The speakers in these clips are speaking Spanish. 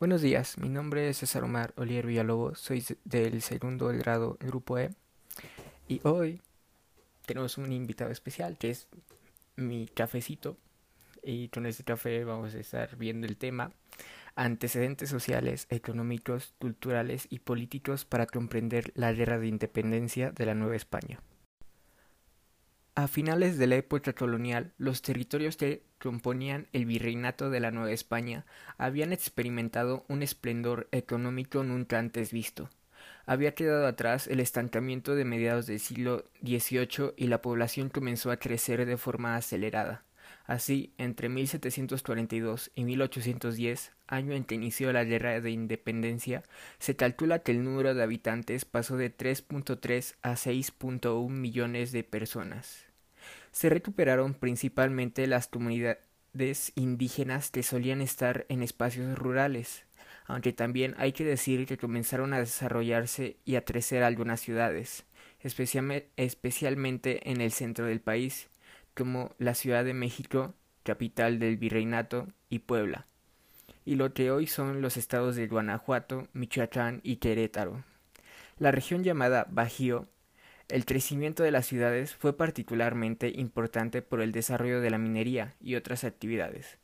Buenos días, mi nombre es César Omar Olier Villalobos, soy del segundo grado Grupo E y hoy tenemos un invitado especial que es mi cafecito y con este café vamos a estar viendo el tema antecedentes sociales, económicos, culturales y políticos para comprender la guerra de independencia de la Nueva España. A finales de la época colonial, los territorios que componían el virreinato de la Nueva España habían experimentado un esplendor económico nunca antes visto. Había quedado atrás el estancamiento de mediados del siglo XVIII y la población comenzó a crecer de forma acelerada. Así, entre 1742 y 1810, año en que inició la Guerra de Independencia, se calcula que el número de habitantes pasó de 3.3 a 6.1 millones de personas se recuperaron principalmente las comunidades indígenas que solían estar en espacios rurales, aunque también hay que decir que comenzaron a desarrollarse y a crecer algunas ciudades, especialmente en el centro del país, como la Ciudad de México, capital del virreinato, y Puebla, y lo que hoy son los estados de Guanajuato, Michoacán y Querétaro. La región llamada Bajío el crecimiento de las ciudades fue particularmente importante por el desarrollo de la minería y otras actividades,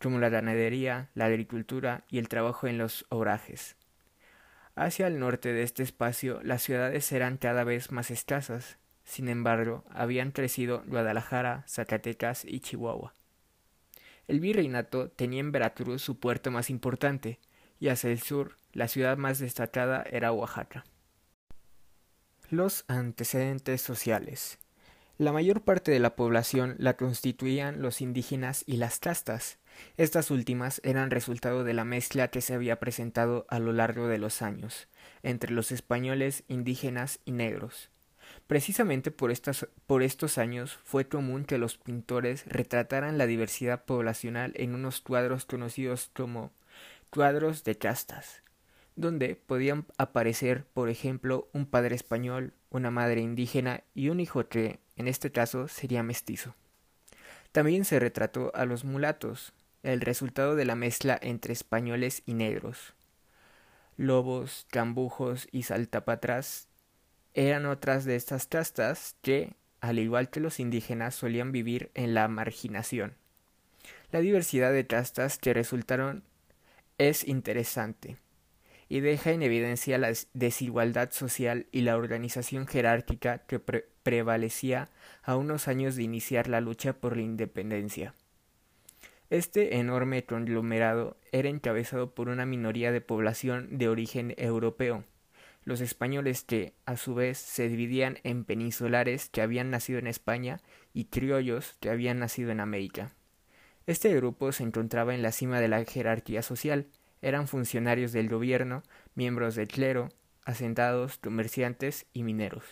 como la ganadería, la agricultura y el trabajo en los obrajes. Hacia el norte de este espacio las ciudades eran cada vez más escasas, sin embargo, habían crecido Guadalajara, Zacatecas y Chihuahua. El virreinato tenía en Veracruz su puerto más importante, y hacia el sur la ciudad más destacada era Oaxaca. Los antecedentes sociales. La mayor parte de la población la constituían los indígenas y las castas. Estas últimas eran resultado de la mezcla que se había presentado a lo largo de los años entre los españoles, indígenas y negros. Precisamente por, por estos años fue común que los pintores retrataran la diversidad poblacional en unos cuadros conocidos como cuadros de castas donde podían aparecer, por ejemplo, un padre español, una madre indígena y un hijo que, en este caso, sería mestizo. También se retrató a los mulatos, el resultado de la mezcla entre españoles y negros. Lobos, cambujos y saltapatras eran otras de estas castas que, al igual que los indígenas, solían vivir en la marginación. La diversidad de castas que resultaron es interesante y deja en evidencia la desigualdad social y la organización jerárquica que prevalecía a unos años de iniciar la lucha por la independencia. Este enorme conglomerado era encabezado por una minoría de población de origen europeo, los españoles que, a su vez, se dividían en peninsulares que habían nacido en España y criollos que habían nacido en América. Este grupo se encontraba en la cima de la jerarquía social, eran funcionarios del gobierno, miembros del clero, asentados, comerciantes y mineros.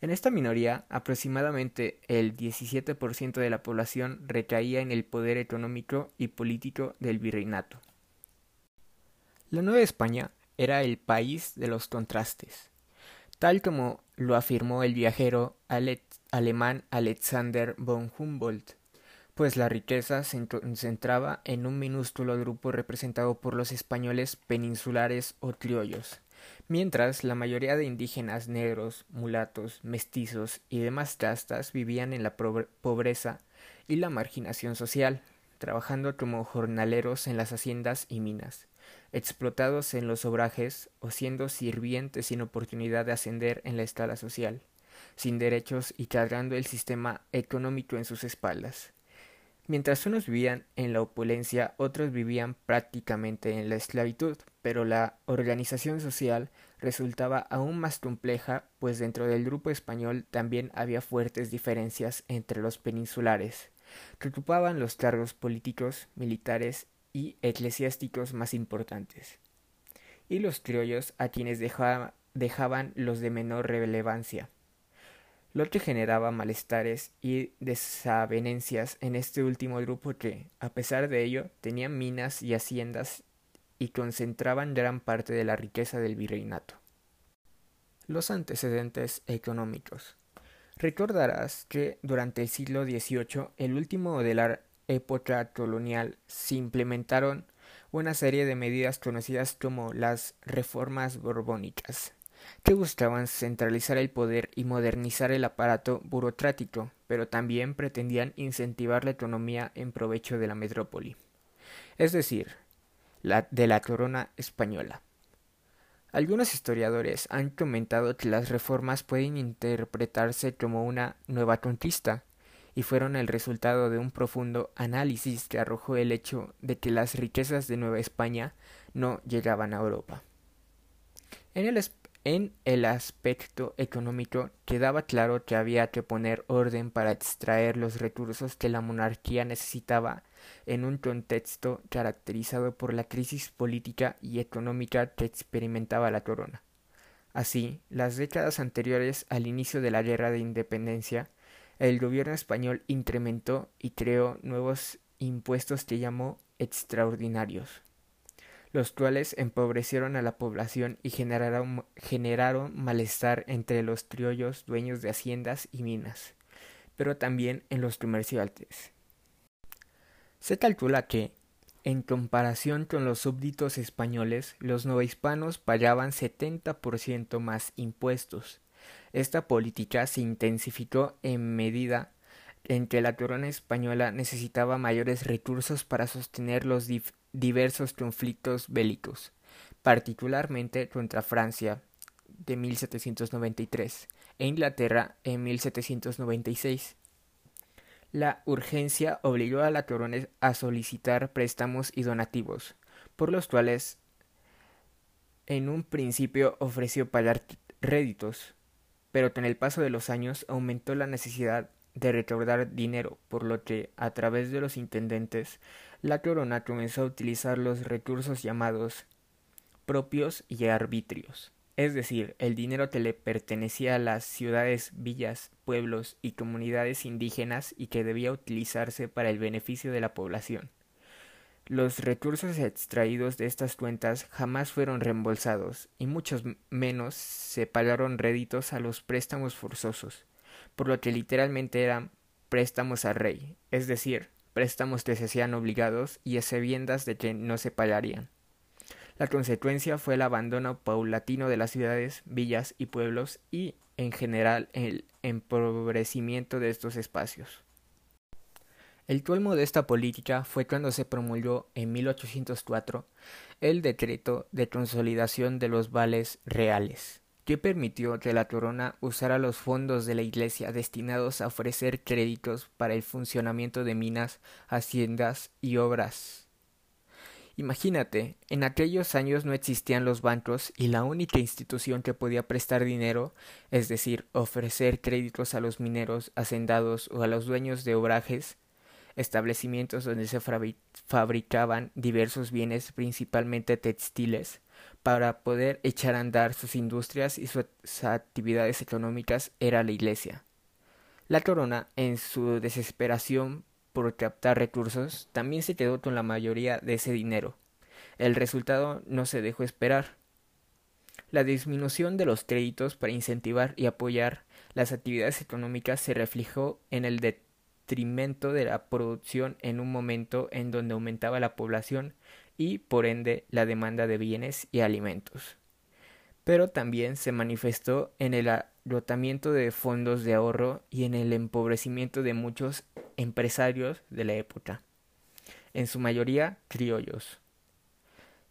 En esta minoría, aproximadamente el 17% de la población recaía en el poder económico y político del virreinato. La Nueva España era el país de los contrastes, tal como lo afirmó el viajero alemán Alexander von Humboldt pues la riqueza se concentraba en un minúsculo grupo representado por los españoles peninsulares o criollos, mientras la mayoría de indígenas negros, mulatos, mestizos y demás castas vivían en la pobreza y la marginación social, trabajando como jornaleros en las haciendas y minas, explotados en los obrajes o siendo sirvientes sin oportunidad de ascender en la escala social, sin derechos y cargando el sistema económico en sus espaldas. Mientras unos vivían en la opulencia, otros vivían prácticamente en la esclavitud, pero la organización social resultaba aún más compleja, pues dentro del grupo español también había fuertes diferencias entre los peninsulares, que ocupaban los cargos políticos, militares y eclesiásticos más importantes, y los criollos a quienes dejaban los de menor relevancia lo que generaba malestares y desavenencias en este último grupo que, a pesar de ello, tenían minas y haciendas y concentraban gran parte de la riqueza del virreinato. Los antecedentes económicos. Recordarás que durante el siglo XVIII, el último de la época colonial, se implementaron una serie de medidas conocidas como las reformas borbónicas, que buscaban centralizar el poder y modernizar el aparato burocrático, pero también pretendían incentivar la economía en provecho de la metrópoli, es decir, la de la corona española. Algunos historiadores han comentado que las reformas pueden interpretarse como una nueva conquista, y fueron el resultado de un profundo análisis que arrojó el hecho de que las riquezas de Nueva España no llegaban a Europa. En el, en el aspecto económico quedaba claro que había que poner orden para extraer los recursos que la monarquía necesitaba en un contexto caracterizado por la crisis política y económica que experimentaba la corona. Así, las décadas anteriores al inicio de la Guerra de Independencia, el gobierno español incrementó y creó nuevos impuestos que llamó extraordinarios los cuales empobrecieron a la población y generaron, generaron malestar entre los criollos dueños de haciendas y minas, pero también en los comerciantes. Se calcula que, en comparación con los súbditos españoles, los novohispanos pagaban 70% más impuestos. Esta política se intensificó en medida en que la corona española necesitaba mayores recursos para sostener los diversos conflictos bélicos, particularmente contra Francia de 1793 e Inglaterra en 1796. La urgencia obligó a la corona a solicitar préstamos y donativos, por los cuales en un principio ofreció pagar réditos, pero con el paso de los años aumentó la necesidad de recaudar dinero, por lo que, a través de los intendentes, la corona comenzó a utilizar los recursos llamados propios y arbitrios, es decir, el dinero que le pertenecía a las ciudades, villas, pueblos y comunidades indígenas y que debía utilizarse para el beneficio de la población. Los recursos extraídos de estas cuentas jamás fueron reembolsados y muchos menos se pagaron réditos a los préstamos forzosos por lo que literalmente eran préstamos al rey, es decir, préstamos que se hacían obligados y excebiendas de que no se pagarían. La consecuencia fue el abandono paulatino de las ciudades, villas y pueblos y, en general, el empobrecimiento de estos espacios. El colmo de esta política fue cuando se promulgó en 1804 el decreto de consolidación de los vales reales, que permitió que la corona usara los fondos de la Iglesia destinados a ofrecer créditos para el funcionamiento de minas, haciendas y obras. Imagínate, en aquellos años no existían los bancos y la única institución que podía prestar dinero, es decir, ofrecer créditos a los mineros, hacendados o a los dueños de obrajes, establecimientos donde se fabricaban diversos bienes, principalmente textiles, para poder echar a andar sus industrias y sus actividades económicas era la Iglesia. La corona, en su desesperación por captar recursos, también se quedó con la mayoría de ese dinero. El resultado no se dejó esperar. La disminución de los créditos para incentivar y apoyar las actividades económicas se reflejó en el detrimento de la producción en un momento en donde aumentaba la población y por ende la demanda de bienes y alimentos. Pero también se manifestó en el agotamiento de fondos de ahorro y en el empobrecimiento de muchos empresarios de la época, en su mayoría criollos.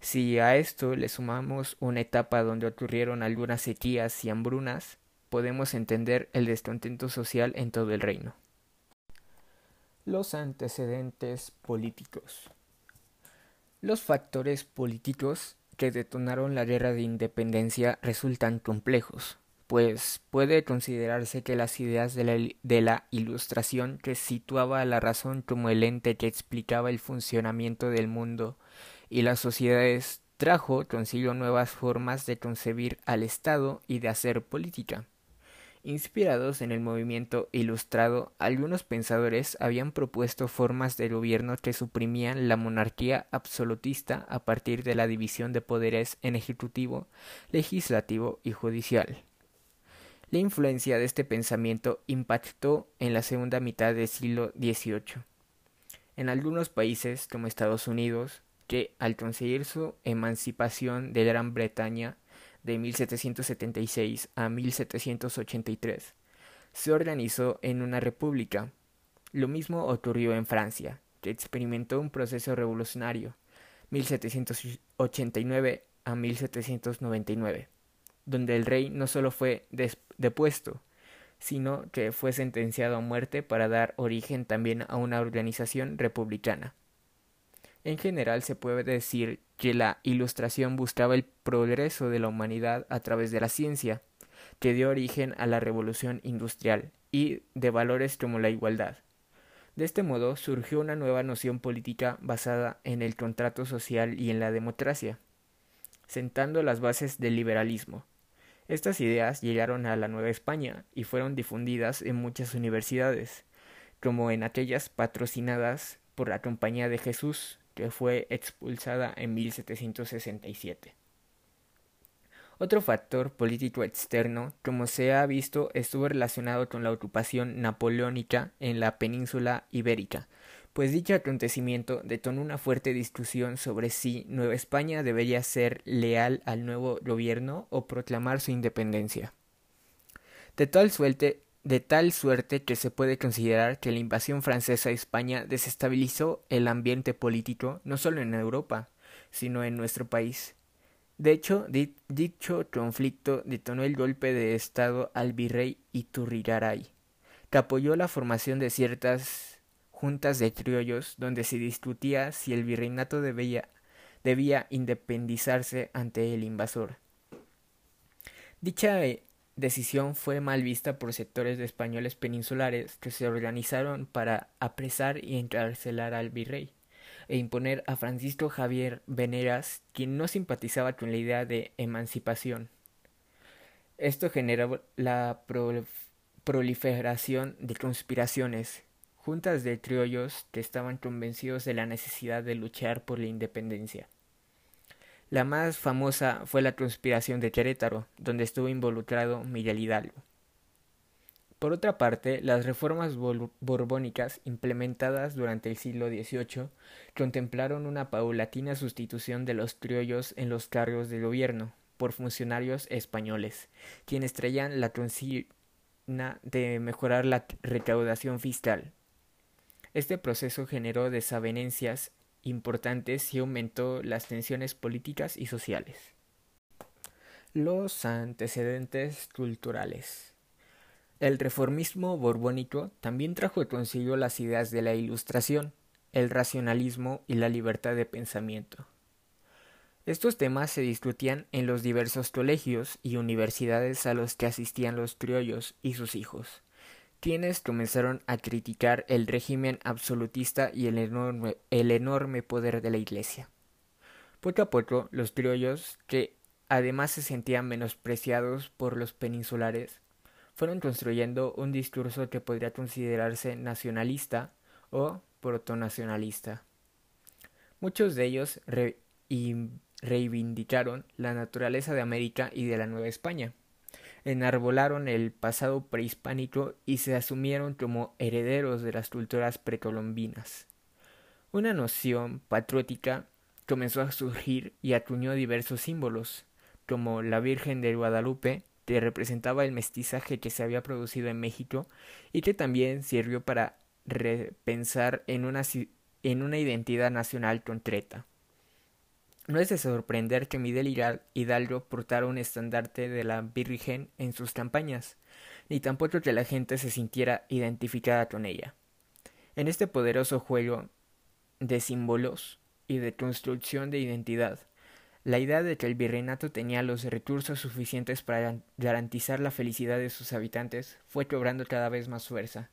Si a esto le sumamos una etapa donde ocurrieron algunas sequías y hambrunas, podemos entender el descontento social en todo el reino. Los antecedentes políticos. Los factores políticos que detonaron la guerra de independencia resultan complejos, pues puede considerarse que las ideas de la, Ilustración, que situaba a la razón como el ente que explicaba el funcionamiento del mundo y las sociedades, trajo consigo nuevas formas de concebir al Estado y de hacer política. Inspirados en el movimiento ilustrado, algunos pensadores habían propuesto formas de gobierno que suprimían la monarquía absolutista a partir de la división de poderes en ejecutivo, legislativo y judicial. La influencia de este pensamiento impactó en la segunda mitad del siglo XVIII. En algunos países, como Estados Unidos, que al conseguir su emancipación de Gran Bretaña de 1776 a 1783, se organizó en una república. Lo mismo ocurrió en Francia, que experimentó un proceso revolucionario, 1789 a 1799, donde el rey no solo fue depuesto, sino que fue sentenciado a muerte para dar origen también a una organización republicana. En general se puede decir que la Ilustración buscaba el progreso de la humanidad a través de la ciencia, que dio origen a la revolución industrial y de valores como la igualdad. De este modo surgió una nueva noción política basada en el contrato social y en la democracia, sentando las bases del liberalismo. Estas ideas llegaron a la Nueva España y fueron difundidas en muchas universidades, como en aquellas patrocinadas por la Compañía de Jesús, que fue expulsada en 1767. Otro factor político externo, como se ha visto, estuvo relacionado con la ocupación napoleónica en la península ibérica, pues dicho acontecimiento detonó una fuerte discusión sobre si Nueva España debería ser leal al nuevo gobierno o proclamar su independencia. De tal suerte, de tal suerte que se puede considerar que la invasión francesa a España desestabilizó el ambiente político no solo en Europa, sino en nuestro país. De hecho, dicho conflicto detonó el golpe de Estado al virrey Iturrigaray, que apoyó la formación de ciertas juntas de criollos donde se discutía si el virreinato debía, debía independizarse ante el invasor. Dicha eh, decisión fue mal vista por sectores de españoles peninsulares que se organizaron para apresar y encarcelar al virrey e imponer a Francisco Javier Veneras, quien no simpatizaba con la idea de emancipación. Esto generó la proliferación de conspiraciones, juntas de criollos que estaban convencidos de la necesidad de luchar por la independencia. La más famosa fue la conspiración de Querétaro, donde estuvo involucrado Miguel Hidalgo. Por otra parte, las reformas borbónicas implementadas durante el siglo XVIII contemplaron una paulatina sustitución de los criollos en los cargos de gobierno por funcionarios españoles, quienes traían la consigna de mejorar la recaudación fiscal. Este proceso generó desavenencias importantes y aumentó las tensiones políticas y sociales. Los antecedentes culturales. El reformismo borbónico también trajo consigo las ideas de la Ilustración, el racionalismo y la libertad de pensamiento. Estos temas se discutían en los diversos colegios y universidades a los que asistían los criollos y sus hijos quienes comenzaron a criticar el régimen absolutista y el enorme, poder de la Iglesia. Poco a poco, los criollos, que además se sentían menospreciados por los peninsulares, fueron construyendo un discurso que podría considerarse nacionalista o protonacionalista. Muchos de ellos reivindicaron la naturaleza de América y de la Nueva España enarbolaron el pasado prehispánico y se asumieron como herederos de las culturas precolombinas. Una noción patriótica comenzó a surgir y acuñó diversos símbolos, como la Virgen de Guadalupe, que representaba el mestizaje que se había producido en México y que también sirvió para repensar en una, en una identidad nacional concreta. No es de sorprender que Miguel Hidalgo portara un estandarte de la Virgen en sus campañas, ni tampoco que la gente se sintiera identificada con ella. En este poderoso juego de símbolos y de construcción de identidad, la idea de que el virreinato tenía los recursos suficientes para garantizar la felicidad de sus habitantes fue cobrando cada vez más fuerza.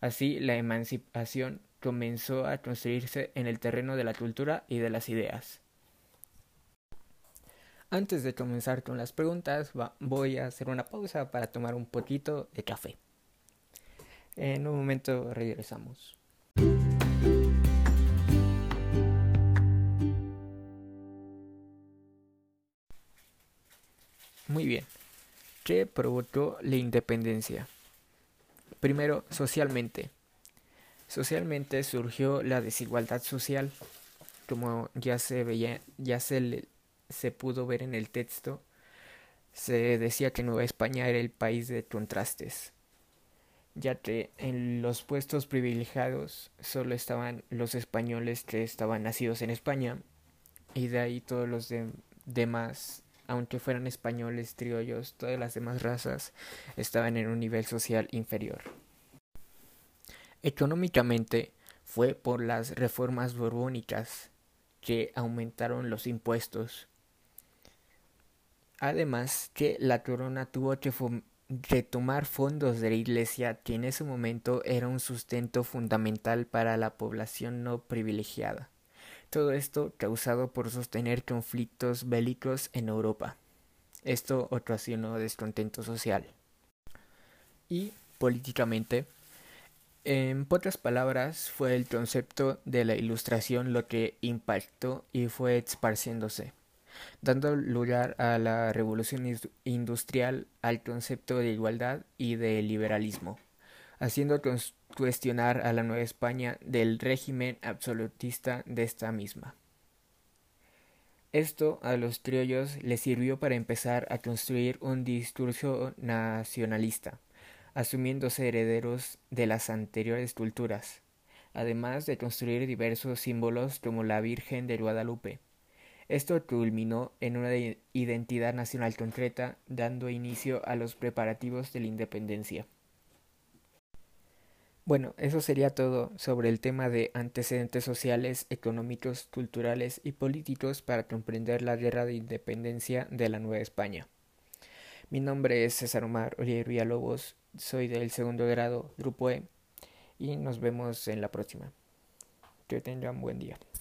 Así, la emancipación comenzó a construirse en el terreno de la cultura y de las ideas. Antes de comenzar con las preguntas, voy a hacer una pausa para tomar un poquito de café. En un momento regresamos. Muy bien. ¿Qué provocó la independencia? Primero, socialmente. Socialmente surgió la desigualdad social como ya se veía, ya se, se pudo ver en el texto, se decía que Nueva España era el país de contrastes, ya que en los puestos privilegiados solo estaban los españoles que estaban nacidos en España y de ahí todos los demás, aunque fueran españoles, criollos, todas las demás razas estaban en un nivel social inferior. Económicamente fue por las reformas borbónicas que aumentaron los impuestos. Además que la corona tuvo que retomar fondos de la iglesia que en ese momento era un sustento fundamental para la población no privilegiada. Todo esto causado por sostener conflictos bélicos en Europa. Esto ocasionó descontento social. Y políticamente, en pocas palabras, fue el concepto de la ilustración lo que impactó y fue esparciéndose, dando lugar a la revolución industrial, al concepto de igualdad y de liberalismo, haciendo cuestionar a la Nueva España del régimen absolutista de esta misma. Esto a los criollos les sirvió para empezar a construir un discurso nacionalista, asumiéndose herederos de las anteriores culturas, además de construir diversos símbolos como la Virgen de Guadalupe. Esto culminó en una identidad nacional concreta, dando inicio a los preparativos de la independencia. Bueno, eso sería todo sobre el tema de antecedentes sociales, económicos, culturales y políticos para comprender la guerra de independencia de la Nueva España. Mi nombre es César Omar Oriero Villalobos, soy del segundo grado, Grupo E, y nos vemos en la próxima. Que tengan buen día.